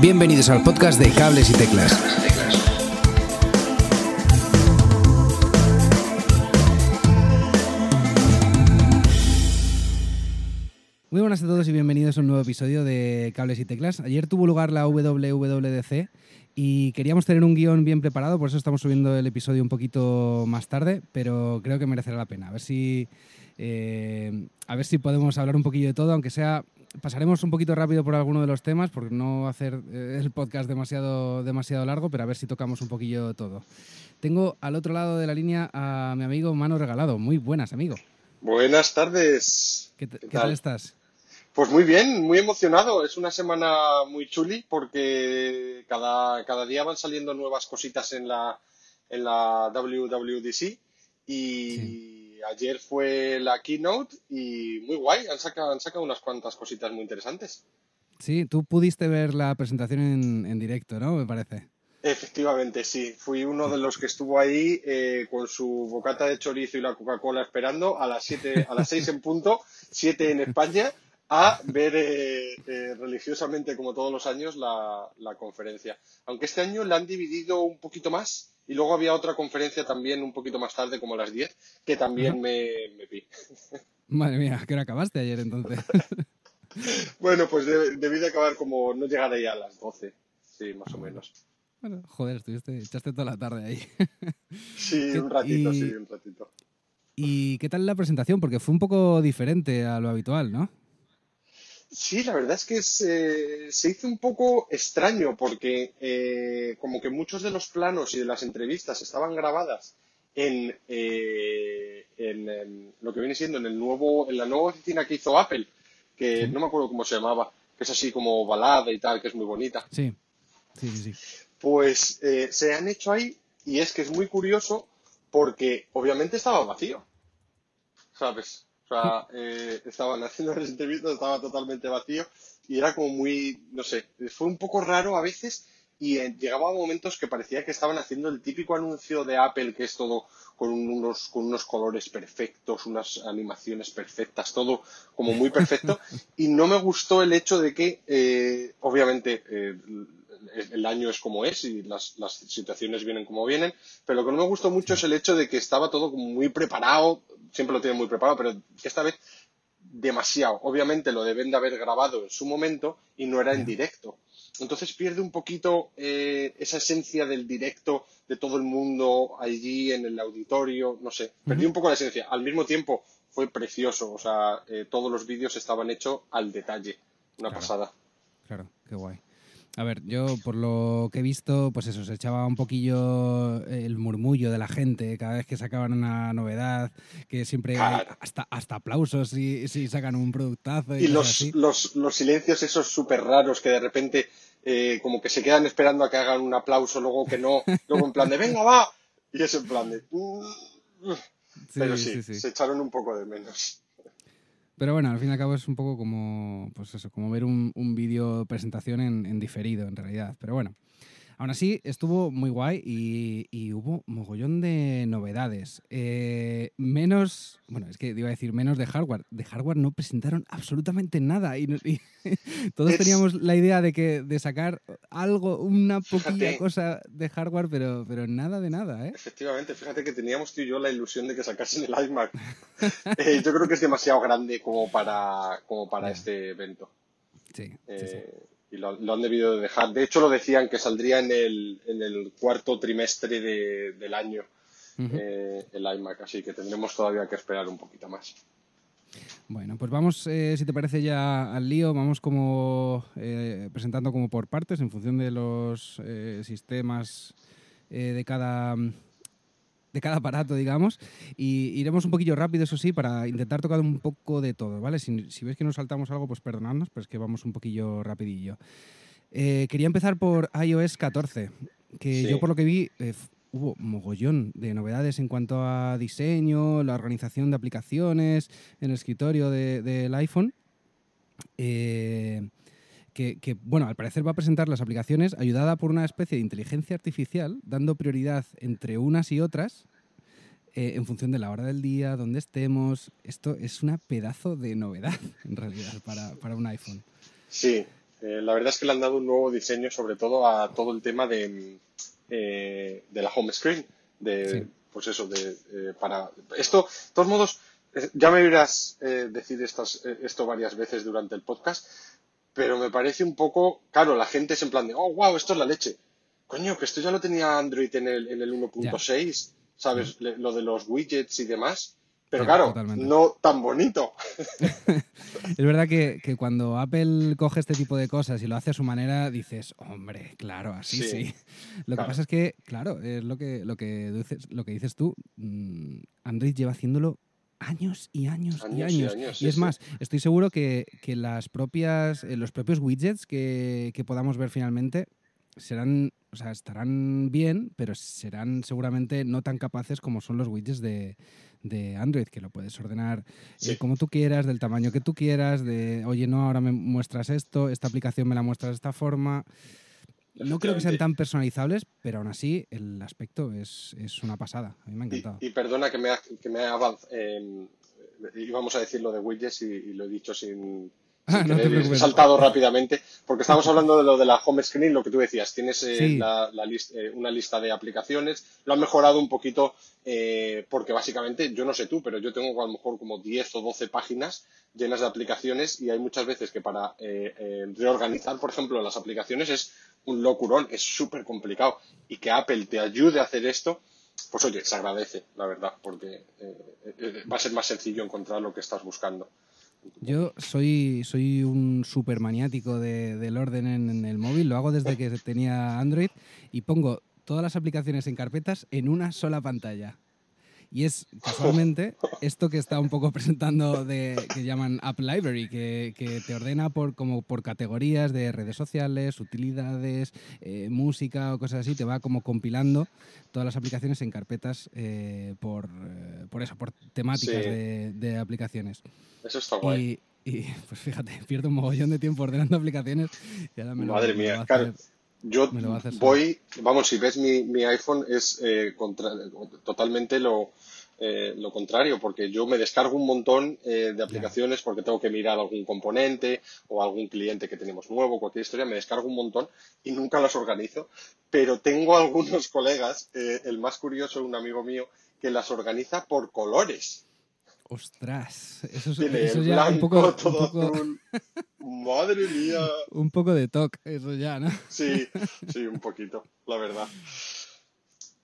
Bienvenidos al podcast de Cables y Teclas. Muy buenas a todos y bienvenidos a un nuevo episodio de Cables y Teclas. Ayer tuvo lugar la WWDC y queríamos tener un guion bien preparado, por eso estamos subiendo el episodio un poquito más tarde, pero creo que merecerá la pena. A ver si, eh, a ver si podemos hablar un poquillo de todo, aunque sea pasaremos un poquito rápido por alguno de los temas, porque no hacer eh, el podcast demasiado, demasiado largo, pero a ver si tocamos un poquillo todo. Tengo al otro lado de la línea a mi amigo Mano Regalado. Muy buenas, amigo. Buenas tardes. ¿Qué, tal? estás? Pues muy bien, muy emocionado. Es una semana muy chuli porque cada, cada día van saliendo nuevas cositas en la, en la WWDC y ayer fue la keynote y muy guay. Han sacado, han sacado unas cuantas cositas muy interesantes. Sí, tú pudiste ver la presentación en, en directo, ¿no? Me parece. Efectivamente, sí. Fui uno de los que estuvo ahí eh, con su bocata de chorizo y la Coca-Cola esperando a las siete, a las seis en punto, siete en España, a ver eh, eh, religiosamente, como todos los años, la, conferencia. Aunque este año la han dividido un poquito más y luego había otra conferencia también un poquito más tarde, como a las diez, que también me, me vi. Madre mía, ¿qué hora acabaste ayer entonces? bueno, pues debí de acabar como no llegar ahí a las doce, sí, más o menos. Bueno, joder, estuviste, echaste toda la tarde ahí. Sí, un ratito, sí, un ratito. ¿Y qué tal la presentación? Porque fue un poco diferente a lo habitual, ¿no? Sí, la verdad es que se, hizo un poco extraño porque eh, como que muchos de los planos y de las entrevistas estaban grabadas en, eh, en, lo que viene siendo en el nuevo en la nueva oficina que hizo Apple, que no me acuerdo cómo se llamaba, que es así como balada y tal, que es muy bonita. Sí, sí, sí. sí pues eh, se han hecho ahí y es que es muy curioso porque obviamente estaba vacío, ¿sabes? O sea, eh, estaban haciendo las entrevistas, estaba totalmente vacío y era como muy, no sé, fue un poco raro a veces y eh, llegaba a momentos que parecía que estaban haciendo el típico anuncio de Apple que es todo con unos, con unos colores perfectos, unas animaciones perfectas, todo como muy perfecto. Y no me gustó el hecho de que, obviamente, el año es como es y las, situaciones vienen como vienen, pero lo que no me gustó mucho es el hecho de que estaba todo como muy preparado, siempre lo tienen muy preparado, pero esta vez demasiado. Obviamente lo deben de haber grabado en su momento y no era en directo. Entonces pierde un poquito eh, esa esencia del directo de todo el mundo allí en el auditorio, no sé, perdí un poco la esencia. Al mismo tiempo fue precioso, o sea, eh, todos los vídeos estaban hechos al detalle, una pasada. Claro, qué guay. A ver, yo por lo que he visto, pues eso, se echaba un poquillo el murmullo de la gente cada vez que sacaban una novedad, que siempre hasta, hasta aplausos si, si sacan un productazo. Y, los, los, los, silencios esos súper raros que de repente eh, como que se quedan esperando a que hagan un aplauso, luego que no, luego en plan de venga, va, y es en plan de... Pero sí, se echaron un poco de menos. Pero bueno, al fin y al cabo es un poco como, pues eso, como ver un, un vídeo presentación en, en, diferido, en realidad. Pero bueno, Aún así, estuvo muy guay y, hubo mogollón de novedades. Eh, menos, bueno, es que iba a decir menos de hardware. De hardware no presentaron absolutamente nada y, todos teníamos la idea de que de sacar algo, una poquilla cosa de hardware, pero, pero nada de nada, ¿eh? Efectivamente, fíjate que teníamos tú y yo la ilusión de que sacasen el iMac. Eh, yo creo que es demasiado grande como para, como para este evento. Sí, sí, sí. Y lo, han debido de dejar. De hecho, lo decían que saldría en el, en el cuarto trimestre del año eh, el iMac, así que tendremos todavía que esperar un poquito más. Bueno, pues vamos, eh, si te parece ya al lío, vamos como eh, presentando como por partes en función de los sistemas de cada de cada aparato, digamos, y iremos un poquillo rápido, eso sí, para intentar tocar un poco de todo, ¿vale? Si, si veis que nos saltamos algo, pues perdonadnos, pero es que vamos un poquillo rapidillo. Eh, quería empezar por iOS 14, que yo por lo que vi eh, hubo mogollón de novedades en cuanto a diseño, la organización de aplicaciones en el escritorio del iPhone. Eh, que, bueno, al parecer va a presentar las aplicaciones ayudada por una especie de inteligencia artificial, dando prioridad entre unas y otras eh, en función de la hora del día, donde estemos. Esto es una pedazo de novedad, en realidad, para, un iPhone. Sí, Eh, la verdad es que le han dado un nuevo diseño, sobre todo a todo el tema de, de la home screen. De, Pues eso, de, para. Esto, de todos modos, ya me oirás decir estas, esto varias veces durante el podcast, pero me parece un poco. Claro, la gente es en plan de, oh, wow, esto es la leche. Coño, que esto ya lo tenía Android en el, en el 1.6, ¿sabes? Lo de los widgets y demás. Pero claro, no tan bonito. es verdad que, cuando Apple coge este tipo de cosas y lo hace a su manera, dices, hombre, claro, así sí. Lo que pasa es que, claro, es lo que, lo que, dices, lo que dices tú, mm, Android lleva haciéndolo años y años, y años. Y, es más, estoy seguro que, las propias, eh, los propios widgets que, que podamos ver finalmente serán, o sea, estarán bien, pero serán seguramente no tan capaces como son los widgets de, de Android, que lo puedes ordenar eh, como tú quieras, del tamaño que tú quieras, de, oye, no, ahora me muestras esto, esta aplicación me la muestras de esta forma. No creo que sean tan personalizables, pero aún así el aspecto es, una pasada. A mí me ha encantado. Y, perdona que me ha, que me ha íbamos a decir lo de widgets y lo he dicho sin, Ah, he saltado rápidamente, porque estamos hablando de lo de la home screen, lo que tú decías, tienes eh, eh, una lista de aplicaciones, lo han mejorado un poquito eh, porque básicamente, yo no sé tú, pero yo tengo a lo mejor como 10 o 12 páginas llenas de aplicaciones y hay muchas veces que para reorganizar, por ejemplo, las aplicaciones es un locurón, es súper complicado y que Apple te ayude a hacer esto, pues oye, se agradece, la verdad, porque va a ser más sencillo encontrar lo que estás buscando. Yo soy, soy un super maniático del orden en, el móvil, lo hago desde que tenía Android y pongo todas las aplicaciones en carpetas en una sola pantalla. Y es casualmente esto que está un poco presentando de que llaman App Library, que, te ordena por como por categorías de redes sociales, utilidades, eh, música o cosas así, te va como compilando todas las aplicaciones en carpetas eh, por, eh, por eso, por temáticas de, aplicaciones. Eso está guay. Y, pues fíjate, pierdo un mogollón de tiempo ordenando aplicaciones y ahora me Madre mía, claro. Yo voy, vamos, si ves mi, mi iPhone es eh, totalmente lo, eh, lo contrario, porque yo me descargo un montón eh, de aplicaciones porque tengo que mirar algún componente o algún cliente que tenemos nuevo, cualquier historia, me descargo un montón y nunca las organizo. Pero tengo algunos colegas, el más curioso, un amigo mío, que las organiza por colores. Ostras, eso, eso ya un poco, Madre mía. Un poco de toque, eso ya, ¿no? Sí, sí, un poquito, la verdad.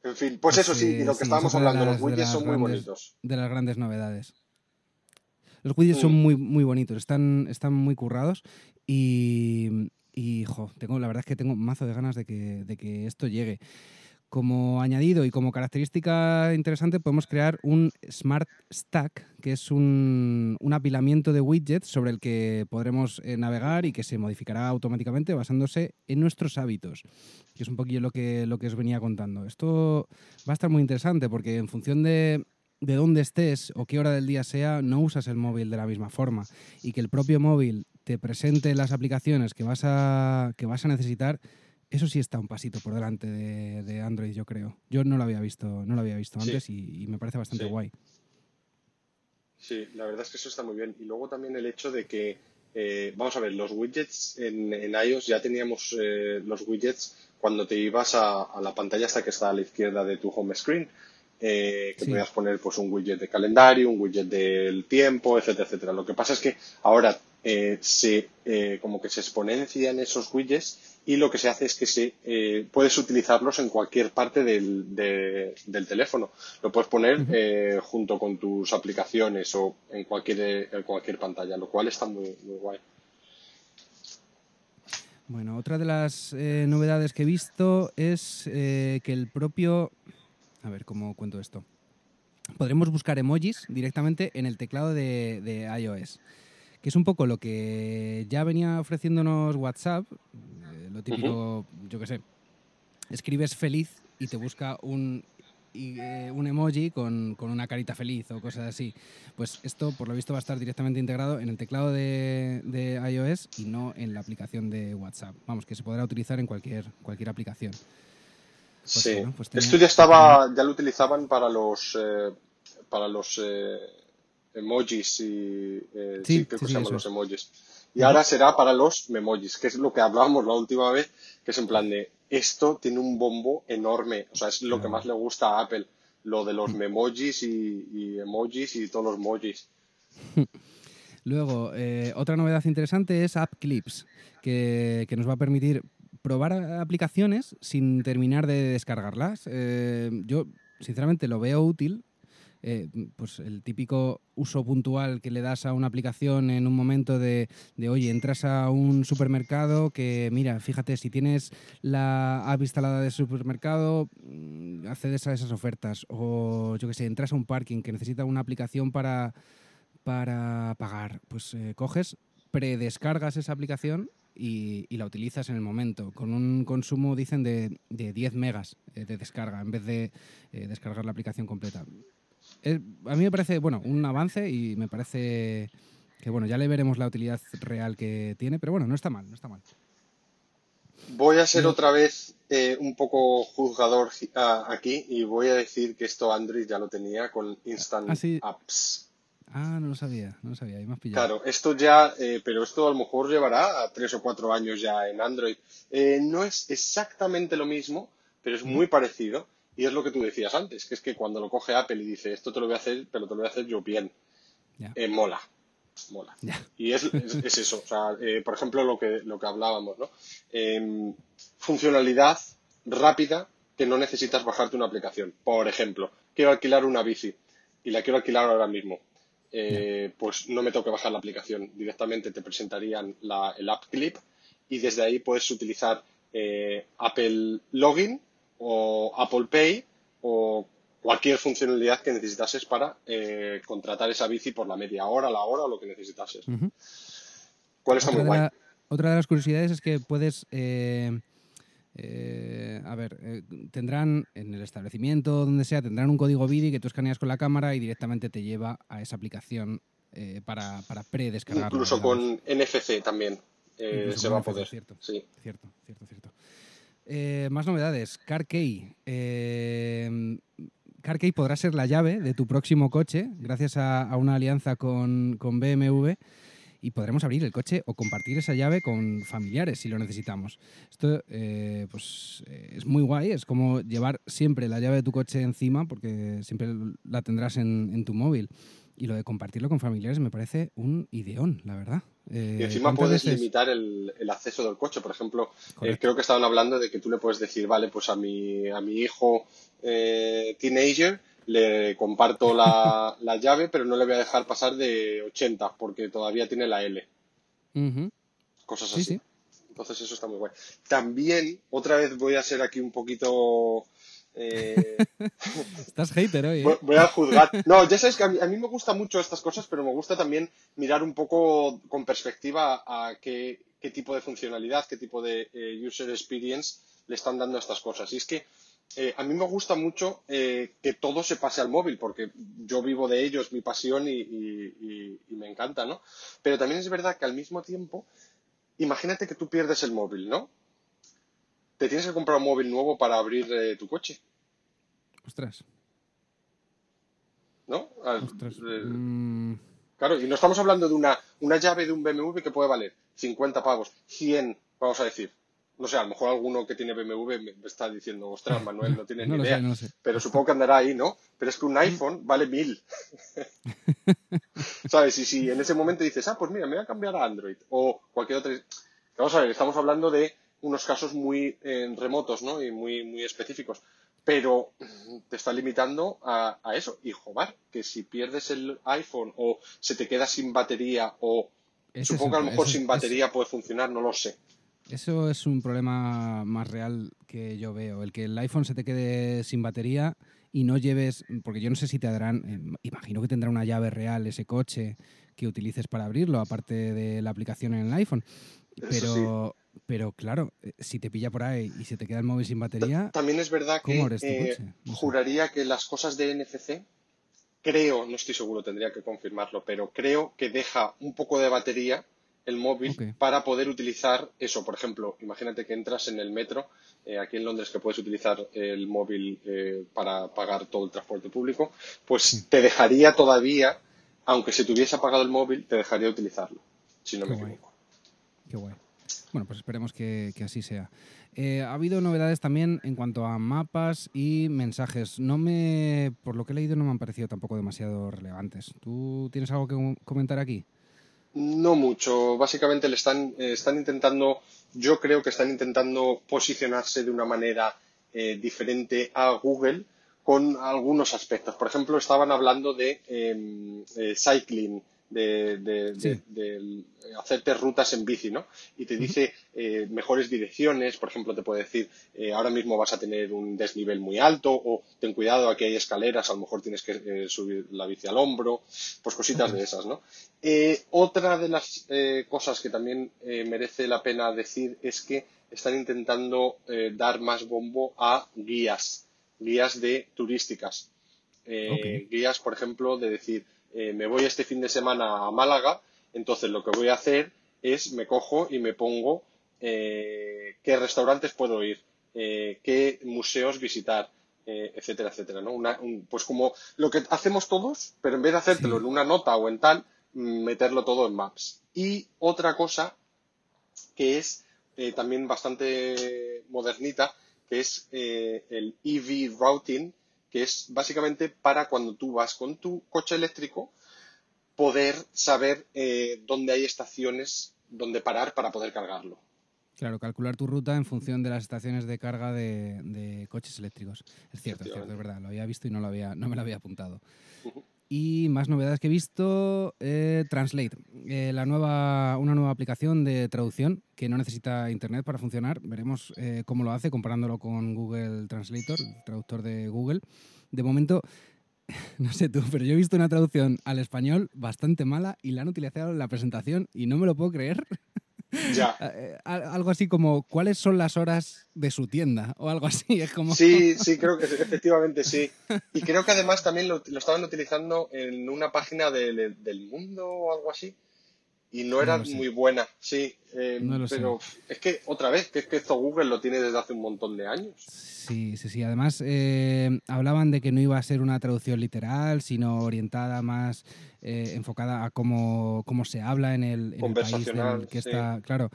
En fin, pues, eso sí, y lo que estábamos hablando, los widgets son muy bonitos. De las grandes novedades. Los widgets son mm. muy, muy bonitos, están, están muy currados y, y tengo, la verdad es que tengo mazo de ganas de que, de que esto llegue. Como añadido y como característica interesante podemos crear un Smart Stack, que es un, apilamiento de widgets sobre el que podremos eh, navegar y que se modificará automáticamente basándose en nuestros hábitos, que es un poquillo lo que, lo que os venía contando. Esto va a estar muy interesante porque en función de, de dónde estés o qué hora del día sea, no usas el móvil de la misma forma y que el propio móvil te presente las aplicaciones que vas a, que vas a necesitar eso sí está un pasito por delante de, Android, yo creo. Yo no lo había visto, no lo había visto antes y, me parece bastante guay. Sí, la verdad es que eso está muy bien. Y luego también el hecho de que, eh, vamos a ver, los widgets en, iOS ya teníamos eh, los widgets cuando te ibas a, la pantalla hasta que está a la izquierda de tu home screen. Eh, que podías poner pues un widget de calendario, un widget del tiempo, etcétera, etcétera. Lo que pasa es que ahora se como que se exponencian esos widgets y lo que se hace es que se, eh, puedes utilizarlos en cualquier parte del, del teléfono. Lo puedes poner eh, junto con tus aplicaciones o en cualquier, en cualquier pantalla, lo cual está muy, muy guay. Bueno, otra de las eh, novedades que he visto es que el propio... A ver, ¿cómo cuento esto? Podremos buscar emojis directamente en el teclado de, de iOS que es un poco lo que ya venía ofreciéndonos WhatsApp, lo típico, yo qué sé, escribes feliz y te busca un, eh, un emoji con, una carita feliz o cosas así. Pues esto, por lo visto, va a estar directamente integrado en el teclado de, iOS y no en la aplicación de WhatsApp. Vamos, que se podrá utilizar en cualquier, cualquier aplicación. Pues sí. Pues esto ya estaba, ya lo utilizaban para los, eh, para los eh, emojis y sí, creo que se llaman los emojis. Y ahora será para los memojis, que es lo que hablábamos la última vez, que es en plan de esto tiene un bombo enorme. O sea, es lo que más le gusta a Apple, lo de los memojis y, y emojis y todos los emojis. Luego, eh, otra novedad interesante es App Clips, que, que nos va a permitir probar aplicaciones sin terminar de descargarlas. Eh, yo, sinceramente, lo veo útil. Eh, pues el típico uso puntual que le das a una aplicación en un momento de, de, oye, entras a un supermercado que, mira, fíjate, si tienes la app instalada de supermercado, mm, accedes a esas ofertas. O yo que sé, entras a un parking que necesita una aplicación para, para pagar. Pues eh, coges, predescargas esa aplicación y, y la utilizas en el momento, con un consumo, dicen, de, de 10 megas eh, de descarga, en vez de eh, descargar la aplicación completa. Es- a mí me parece, bueno, un avance y me parece que, bueno, ya le veremos la utilidad real que tiene, pero bueno, no está mal, no está mal. Voy a ser otra vez eh, un poco juzgador aquí y voy a decir que esto Android ya lo tenía con Instant Ah, sí. Apps. Ah, no lo sabía, no lo sabía, ahí me has pillado. Claro, esto ya, eh, pero esto a lo mejor llevará a tres o cuatro años ya en Android. Eh, no es exactamente lo mismo, pero es muy parecido. Y es lo que tú decías antes, que es que cuando lo coge Apple y dice esto te lo voy a hacer, pero te lo voy a hacer yo bien, eh, mola, mola. Y es, es- es eso, o sea, eh, por ejemplo, lo que, lo que hablábamos, ¿no? Em, funcionalidad rápida que no necesitas bajarte una aplicación. Por ejemplo, quiero alquilar una bici y la quiero alquilar ahora mismo. Eh, pues no me tengo que bajar la aplicación. Directamente te presentarían la- el App Clip y desde ahí puedes utilizar Apple Login o Apple Pay o cualquier funcionalidad que necesitases para eh, contratar esa bici por la media hora, la hora o lo que necesitases. Ujú. ¿Cuál está Otra muy guay? la- otra de las curiosidades es que puedes, eh, eh, a ver, eh, tendrán en el establecimiento, donde sea, tendrán un código BIDI que tú escaneas con la cámara y directamente te lleva a esa aplicación eh, para, para predescargarla. Incluso con NFC también eh, se va a poder. cierto. Sí. Cierto, cierto, cierto. Eh, más novedades. CarKey. Eh, CarKey podrá ser la llave de tu próximo coche gracias a, una alianza con, con BMW y podremos abrir el coche o compartir esa llave con familiares si lo necesitamos. Esto eh, pues, eh, es muy guay, es como llevar siempre la llave de tu coche encima porque siempre la tendrás en, en tu móvil. Y lo de compartirlo con familiares me parece un ideón, la verdad. Eh, Y encima ¿cuántas puedes veces- limitar el, el acceso del coche. Por ejemplo, eh, creo que estaban hablando de que tú le puedes decir, vale, pues a mi, a mi hijo eh, teenager le comparto la, la llave, pero no le voy a dejar pasar de 80 porque todavía tiene la L. Cosas Sí, así. sí. Entonces eso está muy guay. También, otra vez voy a ser aquí un poquito... eh, Estás hater hoy, ¿eh? Voy, a juzgar. No, ya sabes que a mí, a mí me gustan mucho estas cosas, pero me gusta también mirar un poco con perspectiva a qué, qué tipo de funcionalidad, qué tipo de eh, user experience le están dando a estas cosas. Y es que eh, a mí me gusta mucho eh, que todo se pase al móvil, porque yo vivo de ello, es mi pasión y, y- y- y me encanta, ¿no? Pero también es verdad que al mismo tiempo, imagínate que tú pierdes el móvil, ¿no? Te tienes que comprar un móvil nuevo para abrir eh, tu coche, Ostras, ¿no? Ostras. eh, Mm, Claro, y no estamos hablando de una, una llave de un BMW que puede valer 50 pavos, 100, vamos a decir. No sé, a lo mejor alguno que tiene BMW me está diciendo, ostras, Manuel, no tienes no ni idea. sé, no lo sé. Pero supongo que andará ahí, ¿no? Pero es que un iPhone vale 1000. ¿Sabes? Y si en ese momento dices, ah, pues mira, me voy a cambiar a Android o cualquier otro. Vamos a ver, estamos hablando de unos casos muy eh, remotos, ¿no? Y muy, muy específicos. Pero te está limitando a, a eso. Y joder, que si pierdes el iPhone o se te queda sin batería o Ese supongo que a lo mejor ese- sin batería puede funcionar, no lo sé. Eso es un problema más real que yo veo. El que el iPhone se te quede sin batería y no lleves, porque yo no sé si te darán, eh, imagino que tendrá una llave real ese coche que utilices para abrirlo, aparte de la aplicación en el iPhone. Pero, pero claro, eh, si te pilla por ahí y se te queda el móvil sin batería, También es verdad que ¿Cómo abres tu eh, juraría que las cosas de NFC, creo, no estoy seguro, tendría que confirmarlo, pero creo que deja un poco de batería el móvil para poder utilizar eso. Por ejemplo, imagínate que entras en el metro, eh, aquí en Londres, que puedes utilizar el móvil eh, para pagar todo el transporte público, pues te dejaría todavía, aunque se te hubiese apagado el móvil, te dejaría utilizarlo, si no Qué me guay. equivoco. Qué guay. Bueno, pues esperemos que, así sea. Eh, ha habido novedades también en cuanto a mapas y mensajes. No me, por lo que he leído, no me han parecido tampoco demasiado relevantes. ¿Tú tienes algo que comentar aquí? No mucho. Básicamente le están, eh, están intentando, yo creo que están intentando posicionarse de una manera eh, diferente a Google con algunos aspectos. Por ejemplo, estaban hablando de em, cycling de, hacerte rutas en bici, ¿no? Y te dice eh, mejores direcciones, por ejemplo, te puede decir, eh, ahora mismo vas a tener un desnivel muy alto o ten cuidado, aquí hay escaleras, a lo mejor tienes que eh, subir la bici al hombro, pues cositas de esas, ¿no? otra de las cosas que también merece la pena decir es que están intentando dar más bombo a guías, guías de turísticas. Guías, por ejemplo, de decir, eh, me voy este fin de semana a Málaga, entonces lo que voy a hacer es me cojo y me pongo eh, qué restaurantes puedo ir, eh, qué museos visitar, etcétera, etcétera. ¿no? pues como lo que hacemos todos, pero en vez de hacértelo en una nota o en tal, meterlo todo en Maps. Y otra cosa que es también bastante modernita, que es el EV Routing, que es básicamente para cuando tú vas con tu coche eléctrico poder saber eh, dónde hay estaciones donde parar para poder cargarlo. Claro, calcular tu ruta en función de las estaciones de carga de, coches eléctricos. Es cierto, es cierto, es verdad. Lo había visto y no, lo había, no me lo había apuntado. Y más novedades que he visto, eh, Translate, eh, la nueva, una nueva aplicación de traducción que no necesita internet para funcionar. Veremos eh, cómo lo hace comparándolo con Google Translator, el traductor de Google. De momento, no sé tú, pero yo he visto una traducción al español bastante mala y la han utilizado en la presentación y no me lo puedo creer. Ya. Eh, algo así como, ¿cuáles son las horas de su tienda? O algo así. Es como... Sí, sí, creo que efectivamente sí. Y creo que además también lo, estaban utilizando en una página del mundo o algo así y no era muy buena, sí. Eh, pero es que, otra vez, que es que esto Google lo tiene desde hace un montón de años. Sí, sí, sí. Además, eh, hablaban de que no iba a ser una traducción literal, sino orientada más, eh, enfocada a cómo, cómo, se habla en el, en el país que está. Claro,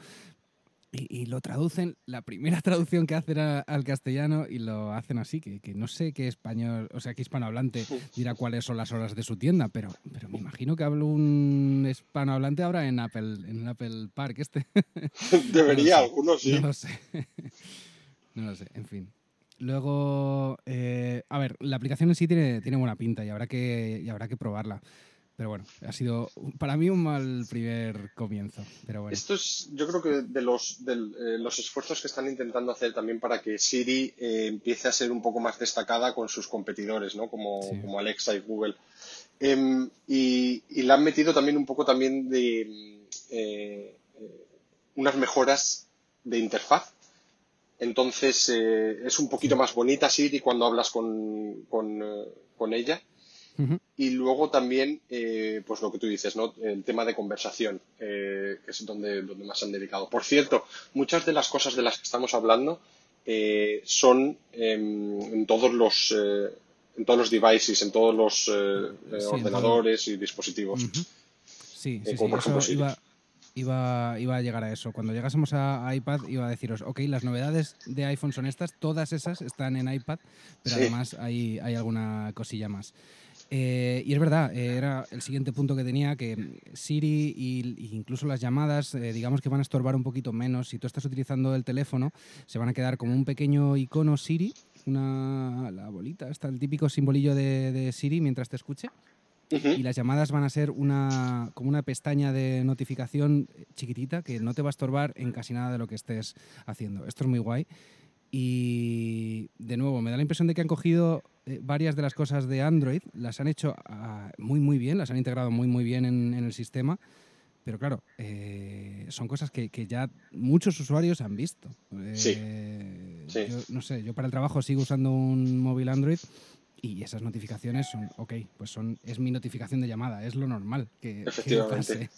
y, lo traducen, la primera traducción que hacen al castellano y lo hacen así, que, no sé qué español, o sea, qué hispanohablante dirá cuáles son las horas de su tienda, pero, pero me imagino que hablo un hispanohablante ahora en Apple, en el Apple Park este. Debería, algunos sí. No lo sé. no lo sé, en fin. Luego, eh, a ver, la aplicación en sí tiene, tiene buena pinta y habrá que, y habrá que probarla. Pero bueno, ha sido para mí un mal primer comienzo. Pero bueno. Esto es, yo creo que de los, de, eh, los esfuerzos que están intentando hacer también para que Siri eh, empiece a ser un poco más destacada con sus competidores, ¿no? Como, como Alexa y Google. Em, y, y la han metido también un poco también de eh, unas mejoras de interfaz. Entonces es un poquito más bonita Siri cuando hablas con, con, con ella y luego también, eh, pues lo que tú dices, ¿no? El tema de conversación, eh, que es donde, donde más han dedicado. Por cierto, muchas de las cosas de las que estamos hablando eh, son en, todos los en todos los devices, en todos los ordenadores y dispositivos. Sí, sí, sí. iba, iba, iba, a llegar a eso. Cuando llegásemos a iPad iba a deciros, ok, las novedades de iPhone son estas, todas esas están en iPad, pero además hay, hay alguna cosilla más. Eh, y es verdad, eh, era el siguiente punto que tenía, que Siri e incluso las llamadas, eh, digamos que van a estorbar un poquito menos. Si tú estás utilizando el teléfono, se van a quedar como un pequeño icono Siri, una, la bolita, está el típico simbolillo de, Siri mientras te escuche. Y las llamadas van a ser una, como una pestaña de notificación chiquitita que no te va a estorbar en casi nada de lo que estés haciendo. Esto es muy guay. Y de nuevo, me da la impresión de que han cogido eh, varias de las cosas de Android, las han hecho ah, muy, muy bien, las han integrado muy, muy bien en, el sistema. Pero claro, eh, son cosas que, ya muchos usuarios han visto. sí. Eh, yo, no sé, yo para el trabajo sigo usando un móvil Android y esas notificaciones son, ok, pues son, es mi notificación de llamada, es lo normal que, Efectivamente.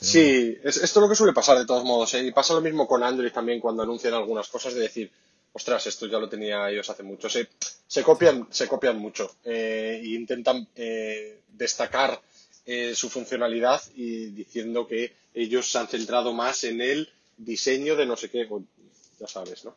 sí, es, esto es lo que suele pasar de todos modos. Y pasa lo mismo con Android también cuando anuncian algunas cosas de decir, ostras, esto ya lo tenía ellos hace mucho. Se, copian, se copian mucho eh, e intentan eh, destacar eh, su funcionalidad y diciendo que ellos se han centrado más en el diseño de no sé qué, ya sabes, ¿no?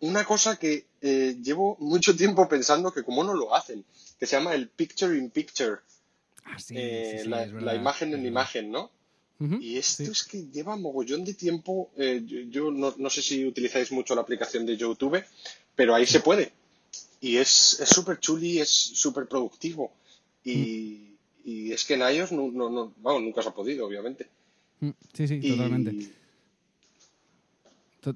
Una cosa que eh, llevo mucho tiempo pensando que como no lo hacen, que se llama el picture in picture. Ah, sí, eh, sí, la, es verdad, la imagen en imagen, ¿no? Y esto es que lleva mogollón de tiempo. eh, yo yo no, no sé si utilizáis mucho la aplicación de YouTube, pero ahí se puede. Y es es súper chuli, es súper productivo. Y, y es que en iOS no, no, no- vamos, nunca se ha podido, obviamente. Mm, Sí, sí, Y- totalmente.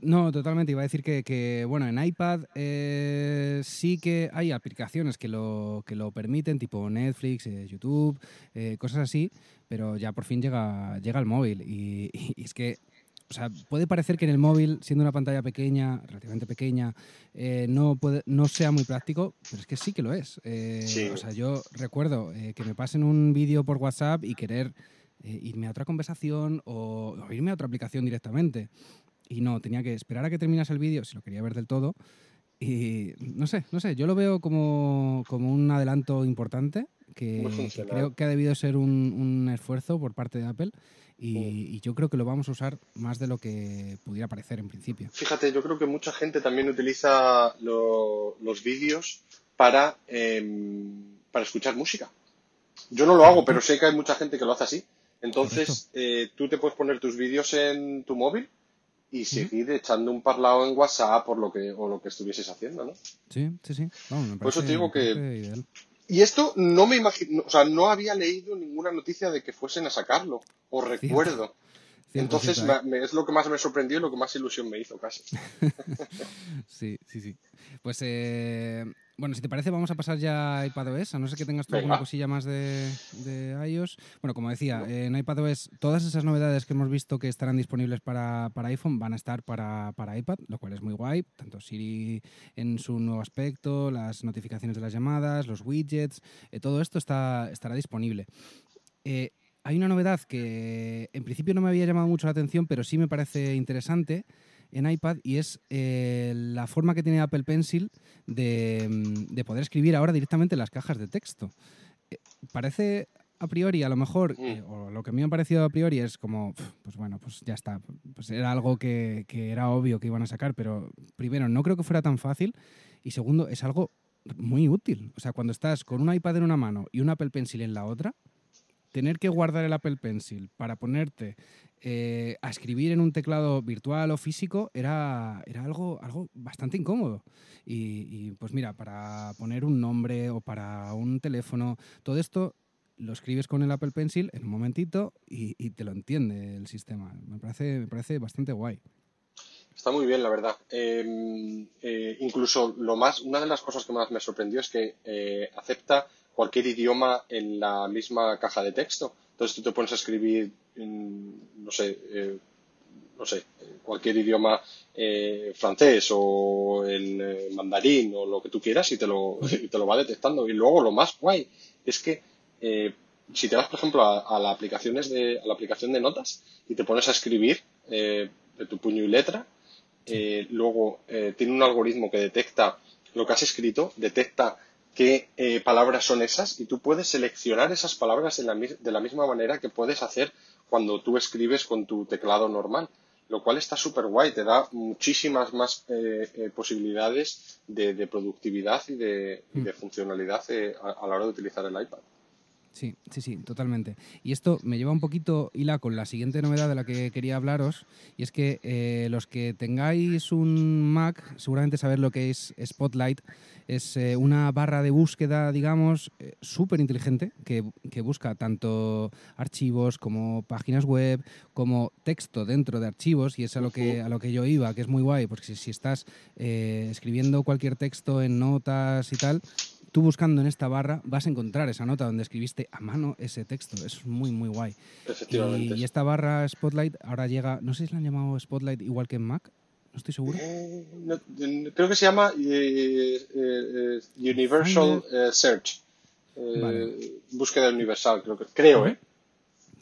No, totalmente. Iba a decir que, que, bueno, en iPad eh, sí que hay aplicaciones que lo, que lo permiten, tipo Netflix, eh, YouTube, eh, cosas así, pero ya por fin llega, llega al móvil. Y, y es que, o sea, puede parecer que en el móvil, siendo una pantalla pequeña, relativamente pequeña, no, puede, no sea muy práctico, pero es que sí que lo es. Sí. O sea, yo recuerdo que me pasen un vídeo por WhatsApp y querer irme a otra conversación o, o irme a otra aplicación directamente. Y no, tenía que esperar a que terminase el vídeo, si lo quería ver del todo. Y no sé, no sé, yo lo veo como, como un adelanto importante que, creo que ha debido ser un, un esfuerzo por parte de Apple y, Mm. y yo creo que lo vamos a usar más de lo que pudiera parecer en principio. Fíjate, yo creo que mucha gente también utiliza lo- los vídeos para, em, para escuchar música. Yo no lo hago, pero sé que hay mucha gente que lo hace así. Entonces, eh, tú te puedes poner tus vídeos en tu móvil y seguir echando un parlado en WhatsApp por lo que, o lo que estuvieses haciendo, ¿no? Sí, sí, sí. Vamos, me Por eso te digo que- ideal. Y esto no me imagino, o sea, no había leído ninguna noticia de que fuesen a sacarlo, o recuerdo. Entonces, cierto, me- me- es lo que más me sorprendió y lo que más ilusión me hizo casi. Sí, sí, sí. Pues eh, bueno, si te parece, vamos a pasar ya a iPadOS, a no ser que tengas tú Venga. alguna cosilla más de, de iOS. Bueno, como decía, eh, en iPadOS todas esas novedades que hemos visto que estarán disponibles para, para iPhone van a estar para, para iPad, lo cual es muy guay. Tanto Siri en su nuevo aspecto, las notificaciones de las llamadas, los widgets, eh, todo esto está, estará disponible. Eh, hay una novedad que en principio no me había llamado mucho la atención, pero sí me parece interesante en iPad y es eh, la forma que tiene Apple Pencil de, mm, de poder escribir ahora directamente en las cajas de texto. Eh, parece a priori, a lo mejor, Mm. eh, o lo que a mí me ha parecido a priori es como, pues bueno, pues ya está, pues era algo que, que era obvio que iban a sacar, pero primero, no creo que fuera tan fácil y segundo, es algo muy útil. O sea, cuando estás con un iPad en una mano y un Apple Pencil en la otra, tener que guardar el Apple Pencil para ponerte eh, a escribir en un teclado virtual o físico era, era algo, algo bastante incómodo. Y, pues mira, para poner un nombre o para un teléfono, todo esto lo escribes con el Apple Pencil en un momentito y, te lo entiende el sistema. Me parece, me parece bastante guay. Está muy bien, la verdad. Eh, eh, incluso lo más, una de las cosas que más me sorprendió es que eh, acepta cualquier idioma en la misma caja de texto. Entonces tú te pones a escribir, no sé, eh, no sé, cualquier idioma eh, francés o en eh, mandarín o lo que tú quieras y te lo, y te lo va detectando. Y luego lo más guay es que eh, si te vas, por ejemplo, a, a la aplicaciones de, a la aplicación de notas y te pones a escribir eh, de tu puño y letra, luego eh, tiene un algoritmo que detecta lo que has escrito, detecta qué eh, palabras son esas y tú puedes seleccionar esas palabras de la, de la misma manera que puedes hacer cuando tú escribes con tu teclado normal, lo cual está súper guay, te da muchísimas más eh, eh, posibilidades de, de productividad y de, de funcionalidad eh, a, a la hora de utilizar el iPad. Sí, sí, sí, totalmente. Y esto me lleva un poquito hila con la siguiente novedad de la que quería hablaros, y es que eh, los que tengáis un Mac, seguramente saber lo que es Spotlight, es eh, una barra de búsqueda, digamos, eh, súper inteligente, que, que busca tanto archivos como páginas web, como texto dentro de archivos, y es a lo que, a lo que yo iba, que es muy guay, porque si, si estás eh, escribiendo cualquier texto en notas y tal, tú buscando en esta barra vas a encontrar esa nota donde escribiste a mano ese texto. Eso es muy, muy guay. Efectivamente. Y, esta barra Spotlight ahora llega, no sé si la han llamado Spotlight igual que en Mac, no estoy seguro. Eh, creo que se llama eh, eh, Universal Search. Búsqueda universal, creo que. Creo, ¿eh?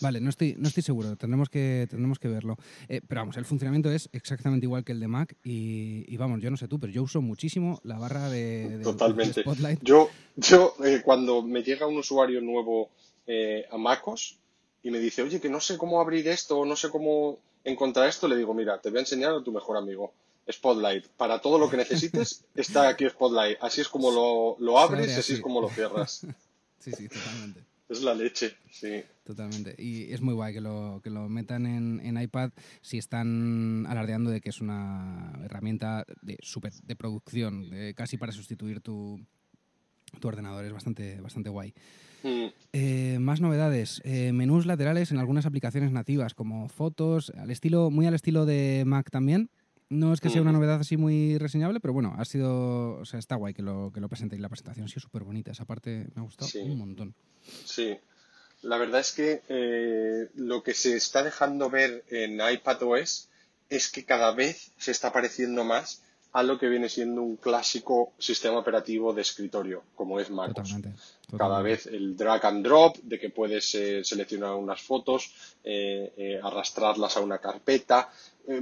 Vale, no estoy, no estoy seguro, tendremos que, tendremos que verlo. Eh, pero vamos, el funcionamiento es exactamente igual que el de Mac y, vamos, yo no sé tú, pero yo uso muchísimo la barra de, Totalmente. Yo, yo eh, cuando me llega un usuario nuevo eh, a MacOS y me dice, oye, que no sé cómo abrir esto, no sé cómo encontrar esto, le digo, mira, te voy a enseñar a tu mejor amigo. Spotlight. Para todo lo que necesites está aquí Spotlight. Así es como lo, lo abres y así es como lo cierras. sí, sí, totalmente. Es la leche, sí. Totalmente. Y es muy guay que lo, que lo metan en, iPad si están alardeando de que es una herramienta de, super, de producción, casi para sustituir tu, tu ordenador. Es bastante, bastante guay. Mm. Eh, más novedades. Eh, menús laterales en algunas aplicaciones nativas, como fotos, al estilo, muy al estilo de Mac también. No es que sea una novedad así muy reseñable, pero bueno, ha sido. O sea, está guay que lo, que lo presentéis. La presentación ha sido súper bonita. Esa parte me ha gustado un montón. Sí. La verdad es que eh, lo que se está dejando ver en iPadOS es que cada vez se está pareciendo más a lo que viene siendo un clásico sistema operativo de escritorio, como es MacOS. Cada vez el drag and drop, de que puedes eh, seleccionar unas fotos, eh, arrastrarlas a una carpeta,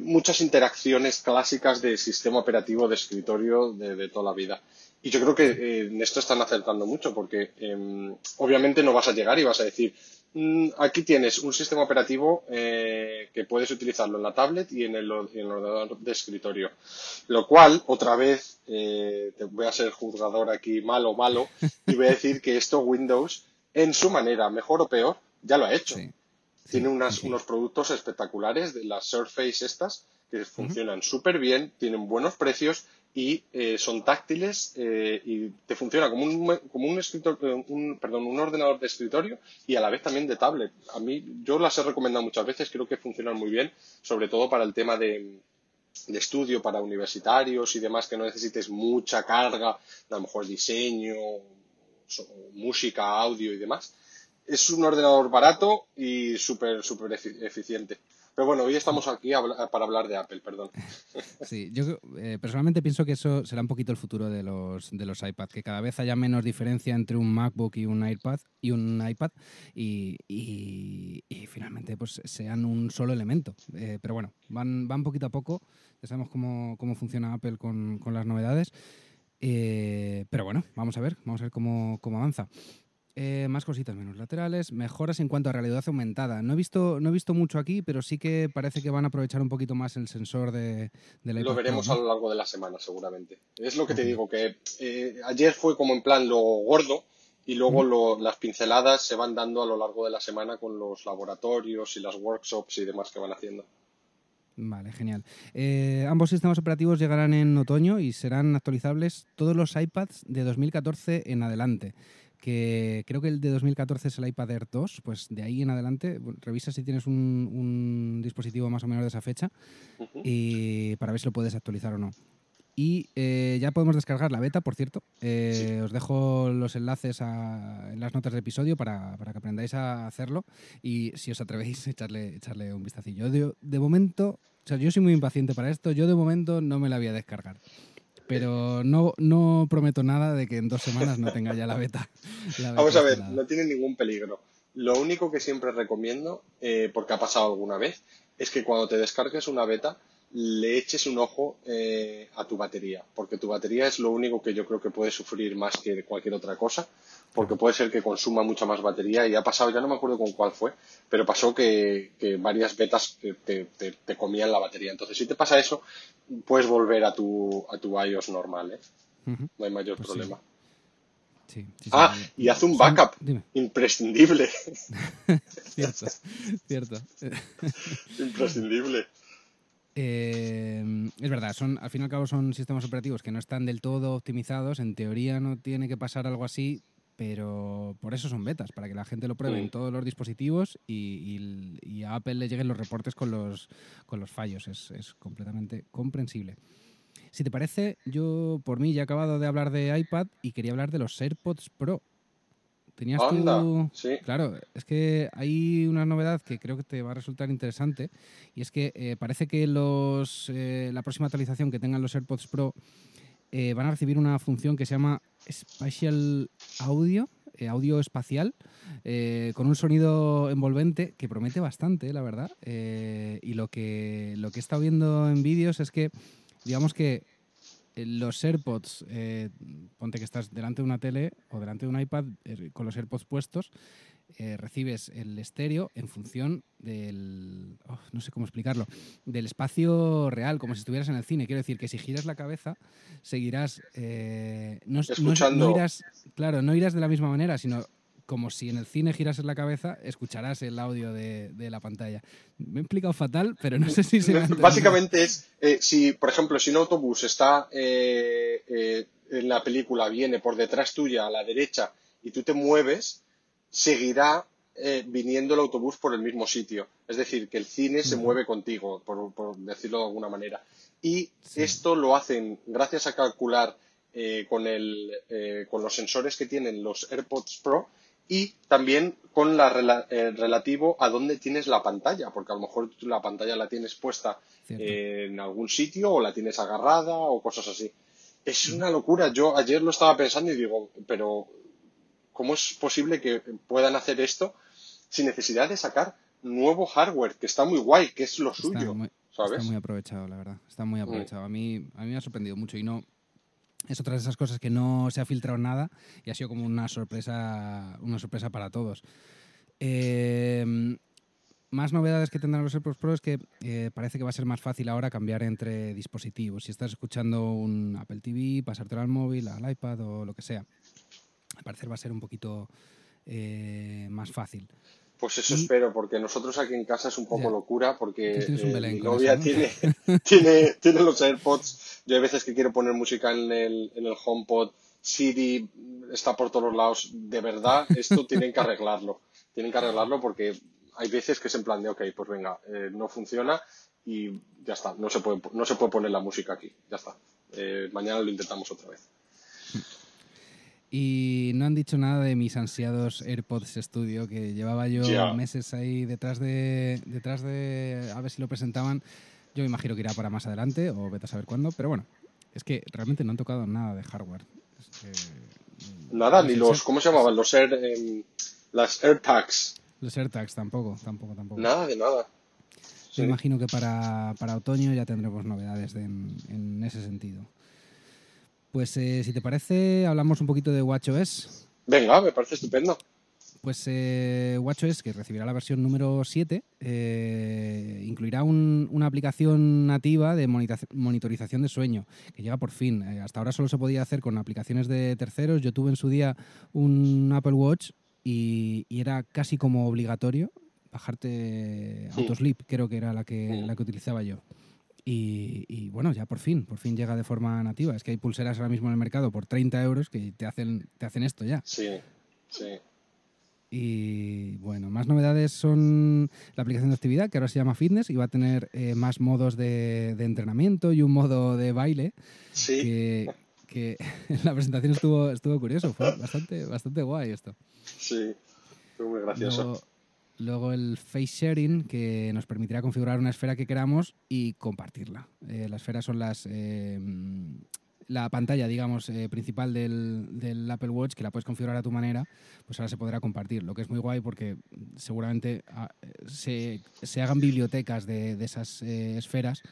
muchas interacciones clásicas de sistema operativo de escritorio de toda la vida. Y yo creo que eh, en esto están acertando mucho porque em, obviamente no vas a llegar y vas a decir, mm, aquí tienes un sistema operativo eh, que puedes utilizarlo en la tablet y en el, ordenador de escritorio. Lo cual, otra vez, eh, te voy a ser juzgador aquí malo malo y voy a decir que esto Windows, en su manera, mejor o peor, ya lo ha hecho. Tiene unas, unos productos espectaculares de las Surface estas que funcionan súper bien, tienen buenos precios y eh, son táctiles eh, y te funciona como un, como un, eh, un, perdón, un ordenador de escritorio y a la vez también de tablet. A mí, yo las he recomendado muchas veces, creo que funcionan muy bien, sobre todo para el tema de, de estudio para universitarios y demás, que no necesites mucha carga, a lo mejor diseño, música, audio y demás. Es un ordenador barato y súper, súper eficiente. Pero bueno, hoy estamos aquí para hablar de Apple, perdón. Sí, yo eh, personalmente pienso que eso será un poquito el futuro de los, de los iPads, que cada vez haya menos diferencia entre un MacBook y un iPad y un iPad y, finalmente pues sean un solo elemento. Eh, pero bueno, van, van poquito a poco, ya sabemos cómo, funciona Apple con, las novedades. Eh, pero bueno, vamos a ver, vamos a ver cómo, cómo avanza. Eh, más cositas menos laterales, mejoras en cuanto a realidad aumentada. No he visto, no he visto mucho aquí, pero sí que parece que van a aprovechar un poquito más el sensor de, de la Lo veremos a lo largo de la semana, seguramente. Es lo que te digo, que eh, ayer fue como en plan lo gordo y luego las pinceladas se van dando a lo largo de la semana con los laboratorios y las workshops y demás que van haciendo. Vale, genial. Eh, ambos sistemas operativos llegarán en otoño y serán actualizables todos los iPads de 2014 en adelante que creo que el de 2014 es el iPad Air 2, pues de ahí en adelante revisa si tienes un, dispositivo más o menos de esa fecha y para ver si lo puedes actualizar o no. Y eh, ya podemos descargar la beta, por cierto. Eh, os dejo los enlaces en las notas del episodio para, que aprendáis a hacerlo. Y si os atrevéis, echarle, echarle un vistacillo. De, de momento, o sea, yo soy muy impaciente para esto. Yo de momento no me la voy a descargar pero no, no prometo nada de que en dos semanas no tenga ya la beta. Vamos a ver, no tiene ningún peligro. Lo único que siempre recomiendo, eh, porque ha pasado alguna vez, es que cuando te descargues una beta, le eches un ojo eh, a tu batería, porque tu batería es lo único que yo creo que puede sufrir más que cualquier otra cosa, porque puede ser que consuma mucha más batería y ha pasado, ya no me acuerdo con cuál fue, pero pasó que, varias betas te, comían la batería. Entonces, si te pasa eso, puedes volver a tu, a tu iOS normal, ¿eh? No hay mayor pues problema. ah, y haz un backup. Imprescindible. cierto, cierto. Imprescindible. Eh, es verdad, son, al fin y al cabo son sistemas operativos que no están del todo optimizados. En teoría no tiene que pasar algo así, pero por eso son betas, para que la gente lo pruebe en todos los dispositivos y, a Apple le lleguen los reportes con los, con los fallos. Es, completamente comprensible. Si te parece, yo por mí ya he acabado de hablar de iPad y quería hablar de los AirPods Pro. Tenías Anda, tú. sí. Claro, es que hay una novedad que creo que te va a resultar interesante y es que eh, parece que los, eh, la próxima actualización que tengan los AirPods Pro eh, van a recibir una función que se llama Spatial Audio, eh, audio espacial, eh, con un sonido envolvente que promete bastante, la verdad. Eh, y lo que, lo que he estado viendo en vídeos es que, digamos que eh, los AirPods, eh, ponte que estás delante de una tele o delante de un iPad con los AirPods puestos, eh, recibes el estéreo en función del, oh, no sé cómo explicarlo, del espacio real, como si estuvieras en el cine. Quiero decir que si giras la cabeza, seguirás, eh, no, Escuchando. no irás, claro, no irás de la misma manera, sino como si en el cine girases la cabeza, escucharás el audio de, de la pantalla. Me he explicado fatal, pero no sé si se me. Básicamente es, eh, si, por ejemplo, si un autobús está eh, eh, en la película, viene por detrás tuya a la derecha y tú te mueves, seguirá eh, viniendo el autobús por el mismo sitio. Es decir, que el cine se mueve contigo, por, por decirlo de alguna manera. Y Sí. esto lo hacen gracias a calcular eh, con, el, eh, con los sensores que tienen los AirPods Pro y también con la rela- relativo a dónde tienes la pantalla, porque a lo mejor tú la pantalla la tienes puesta en algún sitio o la tienes agarrada o cosas así. Es una locura. Yo ayer lo estaba pensando y digo, pero ¿cómo es posible que puedan hacer esto sin necesidad de sacar nuevo hardware, que está muy guay, que es lo Está suyo, muy, ¿sabes? está muy aprovechado, la verdad. Está muy Mm. aprovechado. A mí, a mí me ha sorprendido mucho y no. Es otra de esas cosas que no se ha filtrado nada y ha sido como una sorpresa, una sorpresa para todos. Eh, más novedades que tendrán los AirPods Pro es que eh, parece que va a ser más fácil ahora cambiar entre dispositivos. Si estás escuchando un Apple TV, pasártelo al móvil, al iPad o lo que sea. Al parecer va a ser un poquito eh, más fácil. Pues eso Y- espero, porque nosotros aquí en casa es un poco Ya. locura, porque un eh, mi novia eso, ¿no? tiene, tiene, tiene los AirPods. Yo hay veces que quiero poner música en el, en el HomePod, Siri está por todos lados. De verdad, esto tienen que arreglarlo. Tienen que arreglarlo porque hay veces que es en plan de, ok, pues venga, eh, no funciona y ya está, no se puede, no se puede poner la música aquí, ya está. Eh, mañana lo intentamos otra vez. Y no han dicho nada de mis ansiados AirPods Studio, que llevaba yo meses ahí detrás de, detrás de a ver si lo presentaban. Yo me imagino que irá para más adelante, o vete a saber cuándo, pero bueno, es que realmente no han tocado nada de hardware. Es que, mm, Nada, ni los, ¿cómo se llamaban? Los Air, em, las AirTags. Los AirTags tampoco, tampoco, tampoco. Nada de nada. Yo Sí. imagino que para, para otoño ya tendremos novedades de- en, en ese sentido. Pues eh, si te parece, hablamos un poquito de WatchOS. Venga, me parece estupendo. Pues eh, WatchOS, que recibirá la versión número 7, eh, incluirá un- una aplicación nativa de monitorización de sueño, que llega por fin. Eh, hasta ahora solo se podía hacer con aplicaciones de terceros. Yo tuve en su día un Apple Watch y, y era casi como obligatorio bajarte Sí. Autosleep, creo que era la que, la que utilizaba yo. Y, y bueno, ya por fin, por fin llega de forma nativa. Es que hay pulseras ahora mismo en el mercado por 30 euros que te hacen, te hacen esto ya. Sí, sí. Y bueno, más novedades son la aplicación de actividad, que ahora se llama Fitness y va a tener eh, más modos de, de entrenamiento y un modo de baile, Sí, que, que en la presentación estuvo, estuvo curioso, fue bastante, bastante guay esto. sí. Fue muy gracioso. Luego, luego el face sharing, que nos permitirá configurar una esfera que queramos y compartirla. Eh, las esferas son las eh, la pantalla, digamos, eh, principal del, del Apple Watch, que la puedes configurar a tu manera, pues ahora se podrá compartir, lo que es muy guay porque seguramente ah, se, se hagan bibliotecas de, de esas eh, esferas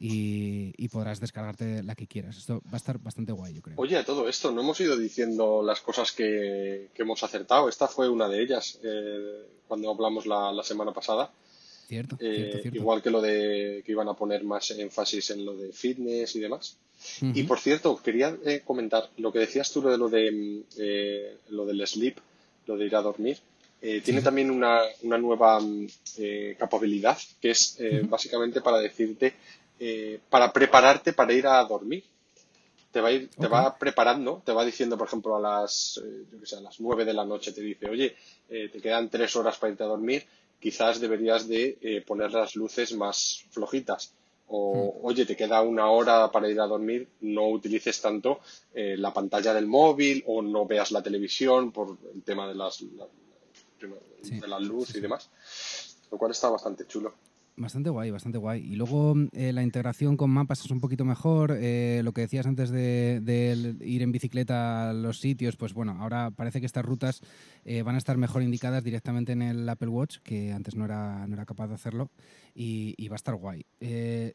y, y podrás descargarte la que quieras. Esto va a estar bastante guay, yo creo. Oye, a todo esto, no hemos ido diciendo las cosas que, que hemos acertado. Esta fue una de ellas eh, cuando hablamos la, la semana pasada. Cierto, Eh, cierto, cierto. Igual que lo de que iban a poner más énfasis en lo de fitness y demás. Y por cierto, quería eh, comentar lo que decías tú de lo de eh, lo del sleep, lo de ir a dormir. Eh, tiene también una, una nueva mm, eh, capacidad que es eh, básicamente para decirte, eh, para prepararte para ir a dormir. Te va, a ir, te va preparando, te va diciendo, por ejemplo, a las, eh, yo qué sé, a las 9 de la noche, te dice, oye, eh, te quedan tres horas para irte a dormir, quizás deberías de eh, poner las luces más flojitas. O oye, te queda una hora para ir a dormir, no utilices tanto eh, la pantalla del móvil o no veas la televisión por el tema de las, la, de la luz y demás, lo cual está bastante chulo. Bastante guay, bastante guay. Y luego eh, la integración con mapas es un poquito mejor. Eh, lo que decías antes de, ir en bicicleta a los sitios, pues bueno, ahora parece que estas rutas eh, van a estar mejor indicadas directamente en el Apple Watch, que antes no era, no era capaz de hacerlo, y, va a estar guay.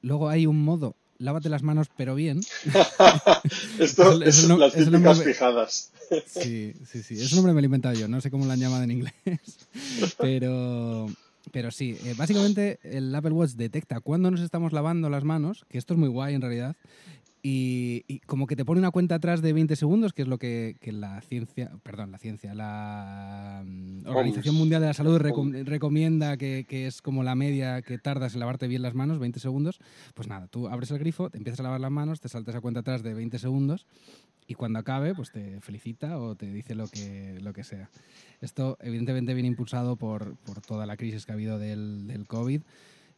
luego hay un modo, lávate las manos pero bien. Esto es, las típicas fijadas. Sí, sí, sí. Ese nombre me lo he inventado yo, no sé cómo lo han llamado en inglés. Pero pero sí, eh, básicamente el Apple Watch detecta cuando nos estamos lavando las manos, que esto es muy guay en realidad, y, como que te pone una cuenta atrás de 20 segundos, que es lo que, la ciencia, perdón, la ciencia, la mm, Organización Mundial de la Salud recomienda que, que, es como la media que tardas en lavarte bien las manos, 20 segundos. Pues nada, tú abres el grifo, te empiezas a lavar las manos, te saltas a cuenta atrás de 20 segundos y cuando acabe, pues te felicita o te dice lo que, lo que sea. Esto evidentemente viene impulsado por, por toda la crisis que ha habido del, del COVID,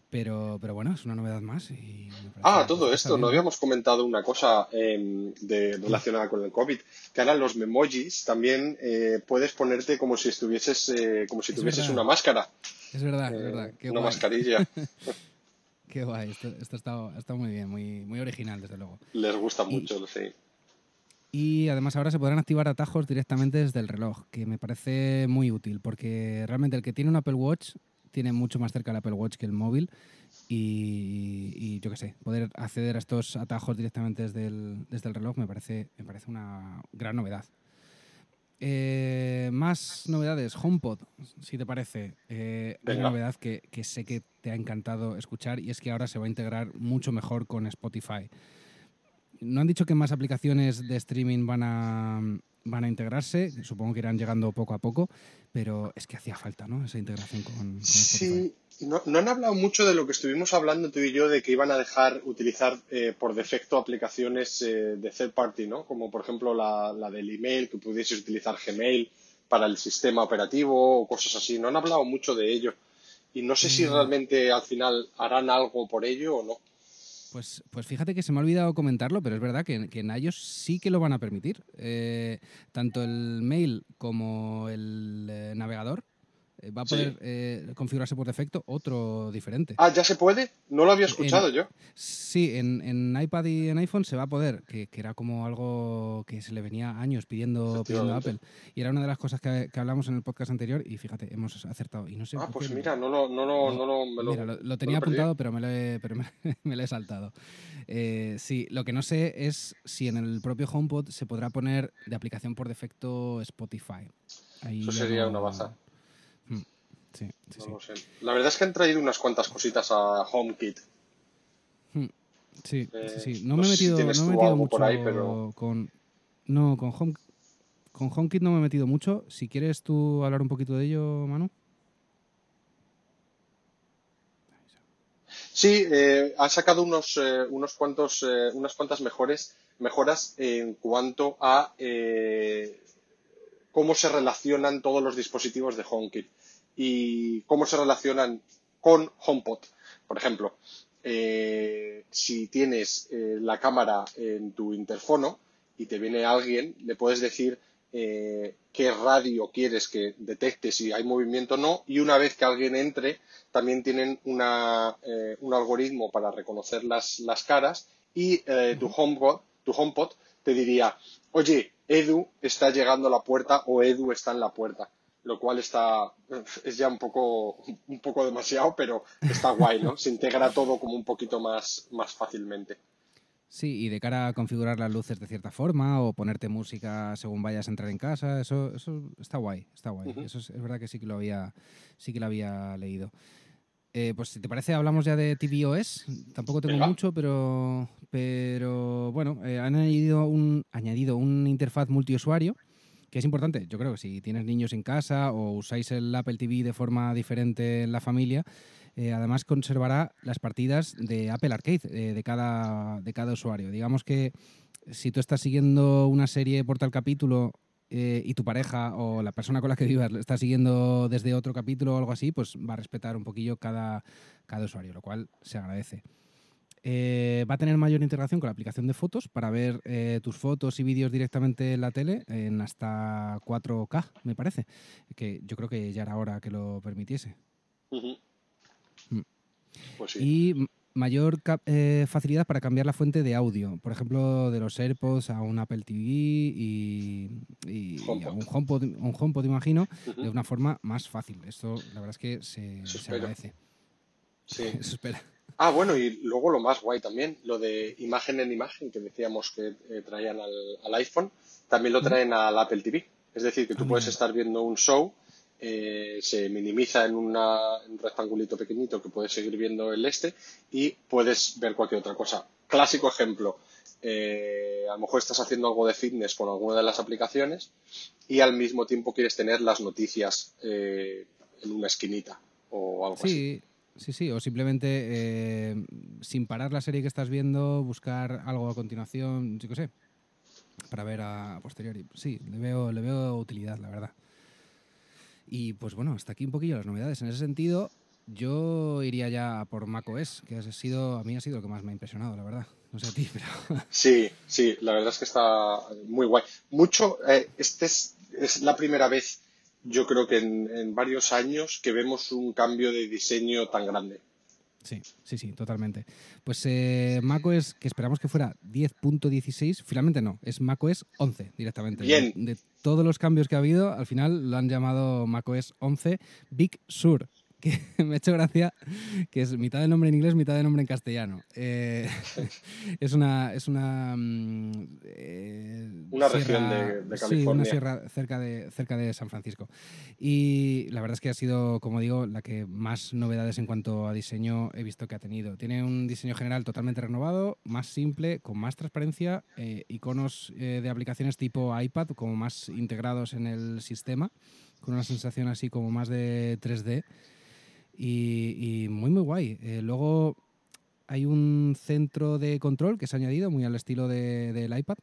pero, pero bueno, es una novedad más. Y ah, todo esto, no habíamos comentado una cosa em, de, relacionada con el COVID, que ahora los memojis también eh, puedes ponerte como si estuvieses, eh, como si tuvieses una máscara. Es verdad, es verdad. Qué una mascarilla. Qué guay, esto, esto está, está, muy bien, muy, muy original, desde luego. Les gusta mucho, sí. Y además ahora se podrán activar atajos directamente desde el reloj, que me parece muy útil, porque realmente el que tiene un Apple Watch tiene mucho más cerca el Apple Watch que el móvil y, yo qué sé, poder acceder a estos atajos directamente desde el, desde el reloj me parece, me parece una gran novedad. Eh, más novedades, HomePod, si te parece. Eh, hay una novedad que, que, sé que te ha encantado escuchar y es que ahora se va a integrar mucho mejor con Spotify. No han dicho que más aplicaciones de streaming van a, van a integrarse, supongo que irán llegando poco a poco, pero es que hacía falta, ¿no? Esa integración con, Sí, no, han hablado mucho de lo que estuvimos hablando tú y yo, de que iban a dejar utilizar eh, por defecto aplicaciones eh, de third party, ¿no? Como por ejemplo la, la del email, que pudieses utilizar Gmail para el sistema operativo o cosas así. No han hablado mucho de ello. Y no sé si mm. realmente al final harán algo por ello o no. Pues, pues fíjate que se me ha olvidado comentarlo, pero es verdad que, en ellos sí que lo van a permitir. Eh, tanto el mail como el eh, navegador va a poder eh, configurarse por defecto otro diferente. Ah, ¿ya se puede? No lo había escuchado yo. Sí, en, iPad y en iPhone se va a poder, que, era como algo que se le venía años pidiendo, pidiendo a Apple. Y era una de las cosas que, hablamos en el podcast anterior y fíjate, hemos acertado. Y no sé ah, pues mira, no lo, no lo, no lo, me lo, mira, lo, tenía apuntado, pero me lo he, pero me, lo he saltado. Eh, sí, lo que no sé es si en el propio HomePod se podrá poner de aplicación por defecto Spotify. Eso sería una baza. La verdad es que han traído unas cuantas cositas a HomeKit. Hmm, sí, sí, sí. No, me he metido, no me he metido mucho ahí, pero... con. No, con Home, con HomeKit no me he metido mucho. Si quieres tú hablar un poquito de ello, Manu. Sí, eh, ha sacado unos, eh, unos cuantos, eh, unas cuantas mejores, mejoras en cuanto a eh, cómo se relacionan todos los dispositivos de HomeKit y cómo se relacionan con HomePod. Por ejemplo, eh, si tienes eh, la cámara en tu interfono y te viene alguien, le puedes decir eh, qué radio quieres que detecte si hay movimiento o no y una vez que alguien entre también tienen una, un algoritmo para reconocer las, las caras y tu, HomePod, tu HomePod te diría, oye, Edu está llegando a la puerta o Edu está en la puerta lo cual está es ya un poco un poco demasiado, pero está guay, ¿no? Se integra todo como un poquito más, más fácilmente. Sí, y de cara a configurar las luces de cierta forma o ponerte música según vayas a entrar en casa, eso, eso está guay, está guay. Eso es, verdad que sí que lo había, sí que lo había leído. Eh, pues si te parece, hablamos ya de tvOS. Tampoco tengo mucho, pero, pero bueno, eh, han añadido un, añadido un interfaz multiusuario que es importante. Yo creo que si tienes niños en casa o usáis el Apple TV de forma diferente en la familia, eh, además conservará las partidas de Apple Arcade eh, de, cada, de cada usuario. Digamos que si tú estás siguiendo una serie por tal capítulo eh, y tu pareja o la persona con la que vivas está siguiendo desde otro capítulo o algo así, pues va a respetar un poquillo cada, cada usuario, lo cual se agradece. Eh, va a tener mayor integración con la aplicación de fotos para ver eh, tus fotos y vídeos directamente en la tele en hasta 4K, me parece. Que yo creo que ya era hora que lo permitiese. Mm. Pues sí. Y mayor eh, facilidad para cambiar la fuente de audio. Por ejemplo, de los AirPods a un Apple TV y, y- y a un HomePod, un HomePod, imagino, de una forma más fácil. Esto, la verdad es que se, se agradece. Sí. Eso espera. Ah, bueno, y luego lo más guay también, lo de imagen en imagen que decíamos que eh, traían al, al iPhone, también lo traen al Apple TV. Es decir, que tú Ah, puedes estar viendo un show, eh, se minimiza en, una- en un rectangulito pequeñito que puedes seguir viendo el este y puedes ver cualquier otra cosa. Clásico ejemplo, eh, a lo mejor estás haciendo algo de fitness con alguna de las aplicaciones y al mismo tiempo quieres tener las noticias eh, en una esquinita o algo así. Sí, sí. O simplemente, eh, sin parar la serie que estás viendo, buscar algo a continuación, yo qué sé, para ver a, a posteriori. Sí, le veo, le veo utilidad, la verdad. Y pues bueno, hasta aquí un poquillo las novedades. En ese sentido, yo iría ya por macOS, que ha sido, a mí ha sido lo que más me ha impresionado, la verdad. No sé a ti, pero... Sí, sí, la verdad es que está muy guay. Mucho, eh, este es, es la primera vez, yo creo que en, en varios años, que vemos un cambio de diseño tan grande. Sí, sí, sí, totalmente. Pues eh, macOS, que esperamos que fuera 10.16, finalmente no, es macOS 11 directamente. Bien. De, de todos los cambios que ha habido, al final lo han llamado macOS 11 Big Sur, que me ha hecho gracia, que es mitad del nombre en inglés, mitad del nombre en castellano. Eh, es una... Es una, mm, eh, Una región de- de Sí, una California. sierra cerca de, cerca de San Francisco. Y la verdad es que ha sido, como digo, la que más novedades en cuanto a diseño he visto que ha tenido. Tiene un diseño general totalmente renovado, más simple, con más transparencia, eh, iconos eh, de aplicaciones tipo iPad como más integrados en el sistema, con una sensación así como más de 3D. Y, y muy, muy guay. Eh, luego hay un centro de control que se ha añadido muy al estilo de- del iPad,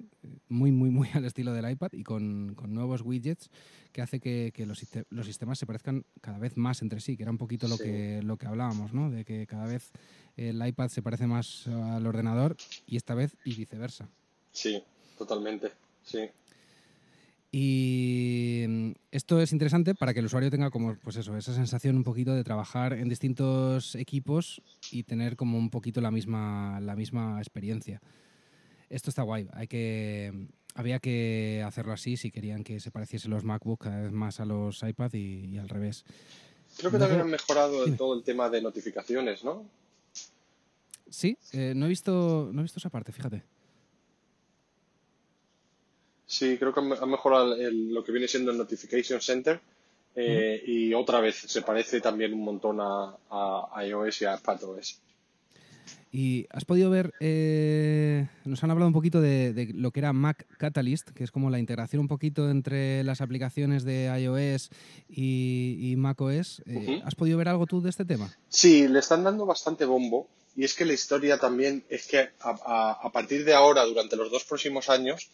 muy, muy, muy al estilo del iPad y con, con nuevos widgets que hace que, que los, los sistemas se parezcan cada vez más entre sí, que era un poquito lo, Sí. que, lo que hablábamos, ¿no? De que cada vez el iPad se parece más al ordenador y esta vez y viceversa. Sí, totalmente. Sí, Y mm, esto es interesante para que el usuario tenga como, pues eso, esa sensación un poquito de trabajar en distintos equipos y tener como un poquito la misma, la misma experiencia. Esto está guay. Hay que, había que hacerlo así si querían que se pareciesen los MacBook cada vez más a los iPad y, y al revés. creo que también han mejorado Dime. todo el tema de notificaciones, ¿no? Sí, eh, no he visto, no he visto esa parte, fíjate. Sí, creo que han mejorado el- lo que viene siendo el Notification Center eh, y otra vez se parece también un montón a, a iOS y a iPadOS. Y has podido ver, eh, nos han hablado un poquito de, de lo que era Mac Catalyst, que es como la integración un poquito entre las aplicaciones de iOS y, y macOS. Eh. ¿Has podido ver algo tú de este tema? Sí, le están dando bastante bombo y es que la historia también es que a, a- a partir de ahora, durante los dos próximos años,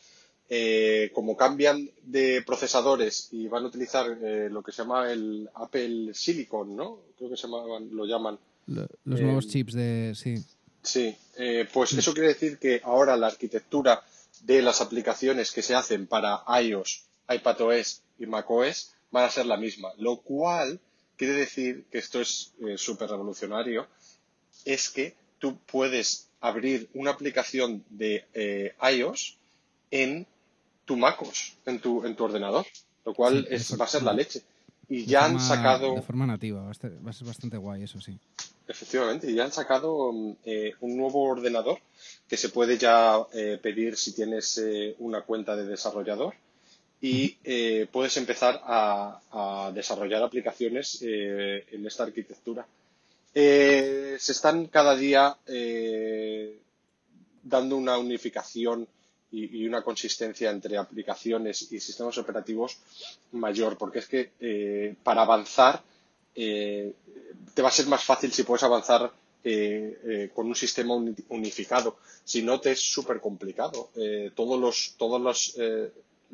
eh, como cambian de procesadores y van a utilizar eh, lo que se llama el Apple Silicon, ¿no? Creo que se llamaban- lo llaman. Lo- los Eh, nuevos chips de... Sí. Sí, eh, pues eso quiere decir que ahora la arquitectura de las aplicaciones que se hacen para iOS, iPadOS y macOS van a ser la misma, lo cual quiere decir que esto es eh, súper revolucionario, es que tú puedes abrir una aplicación de eh, iOS en tu MacOS, en tu, en tu ordenador, lo cual Sí, es, va a ser la leche. Y ya han sacado... De forma nativa, va a ser, va a ser bastante guay, eso sí. Efectivamente, ya han sacado eh, un nuevo ordenador que se puede ya eh, pedir si tienes eh, una cuenta de desarrollador y eh, puedes empezar a, a desarrollar aplicaciones eh, en esta arquitectura. Eh, se están cada día eh, dando una unificación y, una consistencia entre aplicaciones y sistemas operativos mayor, porque es que eh, para avanzar eh, te va a ser más fácil si puedes avanzar eh, eh, con un sistema uni- unificado. Si no, te es súper complicado. Todos los, todas los,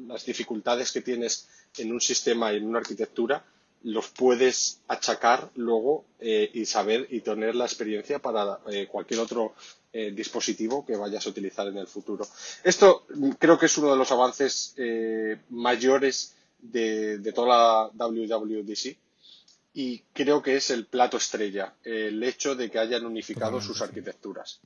las dificultades que tienes en un sistema y en una arquitectura los puedes achacar luego y saber y tener la experiencia para cualquier otro eh, dispositivo que vayas a utilizar en el futuro. Esto mm, creo que es uno de los avances eh, mayores de, de, toda la WWDC y creo que es el plato estrella, el hecho de que hayan unificado sus arquitecturas.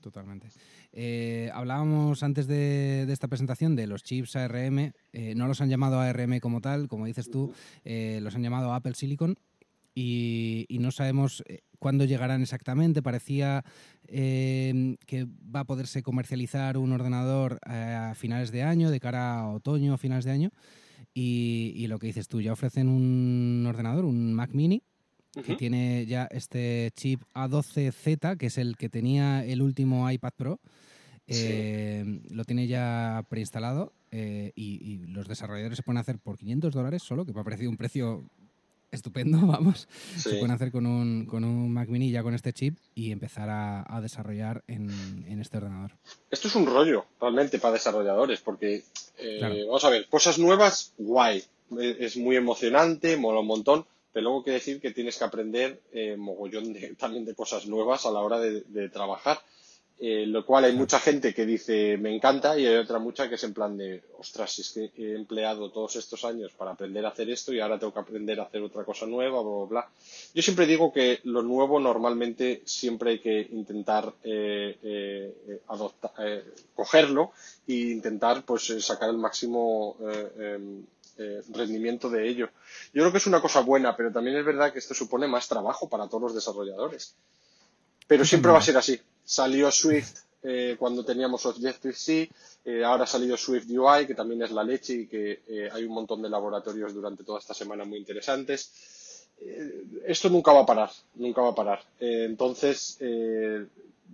Totalmente. Eh, hablábamos antes de, esta presentación de los chips ARM. Eh, no los han llamado ARM como tal, como dices tú, eh, los han llamado Apple Silicon. Y, no sabemos cuándo llegarán exactamente. Parecía que va a poderse comercializar un ordenador a finales de año, de cara a otoño, a finales de año. Y, y, lo que dices tú, ya ofrecen un ordenador, un Mac Mini, que tiene ya este chip A12Z, que es el que tenía el último iPad Pro. Eh, lo tiene ya preinstalado eh, y, los desarrolladores se pueden hacer por 500 dólares solo, que me ha parecido un precio estupendo, vamos. Se pueden hacer con un, con un Mac Mini ya con este chip y empezar a, desarrollar en, este ordenador. Esto es un rollo realmente para desarrolladores, porque eh, vamos a ver, cosas nuevas, guay. Es muy emocionante, mola un montón pero luego que decir que tienes que aprender eh, mogollón de, también de cosas nuevas a la hora de, trabajar. Eh, lo cual hay mucha gente que dice me encanta y hay otra mucha que es en plan de ostras, es que he empleado todos estos años para aprender a hacer esto y ahora tengo que aprender a hacer otra cosa nueva, bla, bla, bla. Yo siempre digo que lo nuevo normalmente siempre hay que intentar eh, eh adoptar, cogerlo e intentar pues sacar el máximo em, rendimiento de ello. Yo creo que es una cosa buena, pero también es verdad que esto supone más trabajo para todos los desarrolladores. Pero siempre va a ser así. Salió Swift eh, cuando teníamos Objective-C, eh, ahora ha salido Swift UI, que también es la leche y que hay un montón de laboratorios durante toda esta semana muy interesantes. esto nunca va a parar, nunca va a parar. entonces,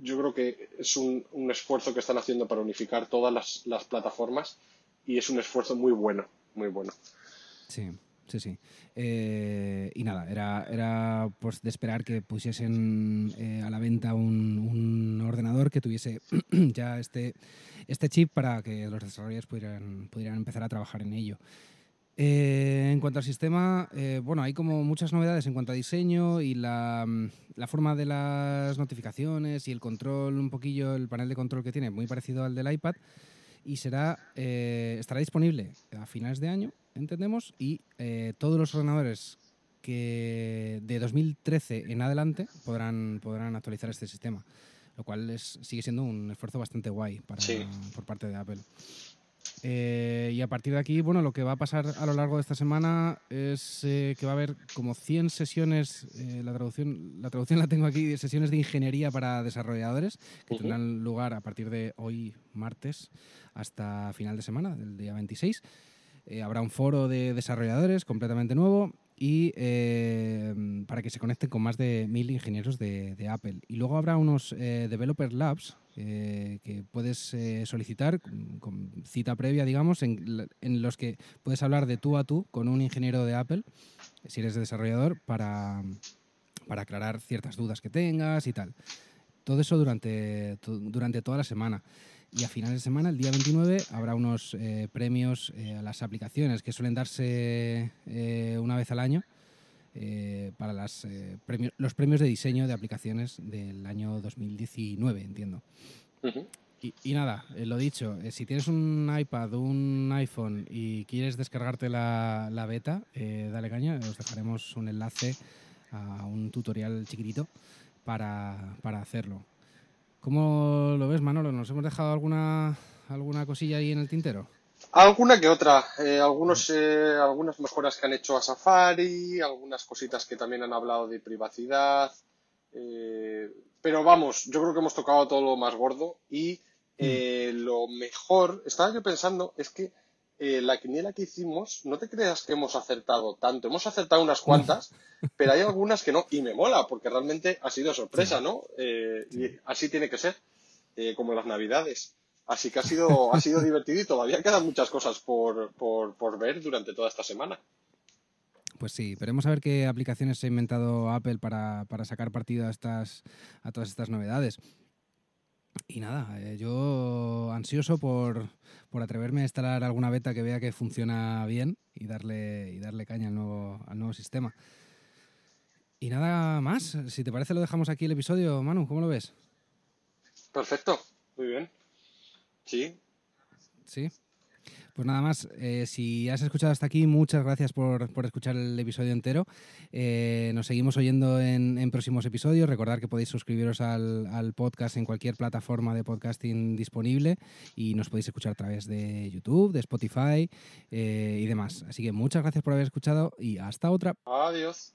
yo creo que es un, esfuerzo que están haciendo para unificar todas las plataformas y es un esfuerzo muy bueno muy bueno. Sí, sí, sí. Eh, y nada, era, era pues de esperar que pusiesen eh, a la venta un, ordenador que tuviese ya este, este chip para que los desarrolladores pudieran, pudieran empezar a trabajar en ello. Eh, en cuanto al sistema, bueno, hay como muchas novedades en cuanto a diseño y la, la, forma de las notificaciones y el control, un poquillo, el panel de control que tiene, muy parecido al del iPad y será, estará disponible a finales de año, entendemos, y eh, todos los ordenadores que de 2013 en adelante podrán, podrán actualizar este sistema, lo cual es, sigue siendo un esfuerzo bastante guay para, por parte de Apple. Eh, y a partir de aquí, bueno, lo que va a pasar a lo largo de esta semana es que va a haber como 100 sesiones, la, traducción, la traducción la tengo aquí, sesiones de ingeniería para desarrolladores, que tendrán lugar a partir de hoy, martes, hasta final de semana, del día 26. Eh, habrá un foro de desarrolladores completamente nuevo y eh, para que se conecten con más de mil ingenieros de, Apple. Y luego habrá unos eh, Developer Labs que puedes solicitar con, cita previa, digamos, en, en, los que puedes hablar de tú a tú con un ingeniero de Apple, si eres desarrollador, para, para aclarar ciertas dudas que tengas y tal. Todo eso durante, durante toda la semana. Y a finales de semana, el día 29, habrá unos eh, premios eh, a las aplicaciones que suelen darse eh, una vez al año para las, los premios de diseño de aplicaciones del año 2019, entiendo. y, nada, lo dicho, si tienes un iPad un iPhone y quieres descargarte la, la beta, dale caña, os dejaremos un enlace a un tutorial chiquitito para, para hacerlo. ¿Cómo lo ves, Manolo? ¿Nos hemos dejado alguna, alguna cosilla ahí en el tintero? Alguna que otra. Eh, algunos, eh, algunas mejoras que han hecho a Safari, algunas cositas que también han hablado de privacidad. Eh, pero vamos, yo creo que hemos tocado todo lo más gordo y mm. lo mejor, estaba yo pensando, es que eh, la quiniela que hicimos, no te creas que hemos acertado tanto. Hemos acertado unas cuantas, pero hay algunas que no. Y me mola, porque realmente ha sido sorpresa, ¿no? Eh, y así tiene que ser, eh, como las navidades. Así que ha sido, ha sido divertido y todavía quedan muchas cosas por, por, ver durante toda esta semana. Pues sí, veremos a ver qué aplicaciones se ha inventado Apple para, para sacar partido a, estas, a todas estas novedades. Y nada, eh, yo ansioso por, atreverme a instalar alguna beta que vea que funciona bien y darle, y darle caña al nuevo, al nuevo sistema. Y nada más, si te parece lo dejamos aquí el episodio, Manu, ¿cómo lo ves? Perfecto, muy bien. Sí. Sí. Pues nada más, eh, si has escuchado hasta aquí, muchas gracias por, por escuchar el episodio entero. Eh, nos seguimos oyendo en, en, próximos episodios. Recordad que podéis suscribiros al, al, podcast en cualquier plataforma de podcasting disponible y nos podéis escuchar a través de YouTube, de Spotify eh, y demás. Así que muchas gracias por haber escuchado y hasta otra. Adiós.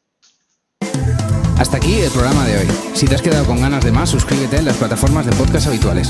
Hasta aquí el programa de hoy. Si te has quedado con ganas de más, suscríbete en las plataformas de podcast habituales.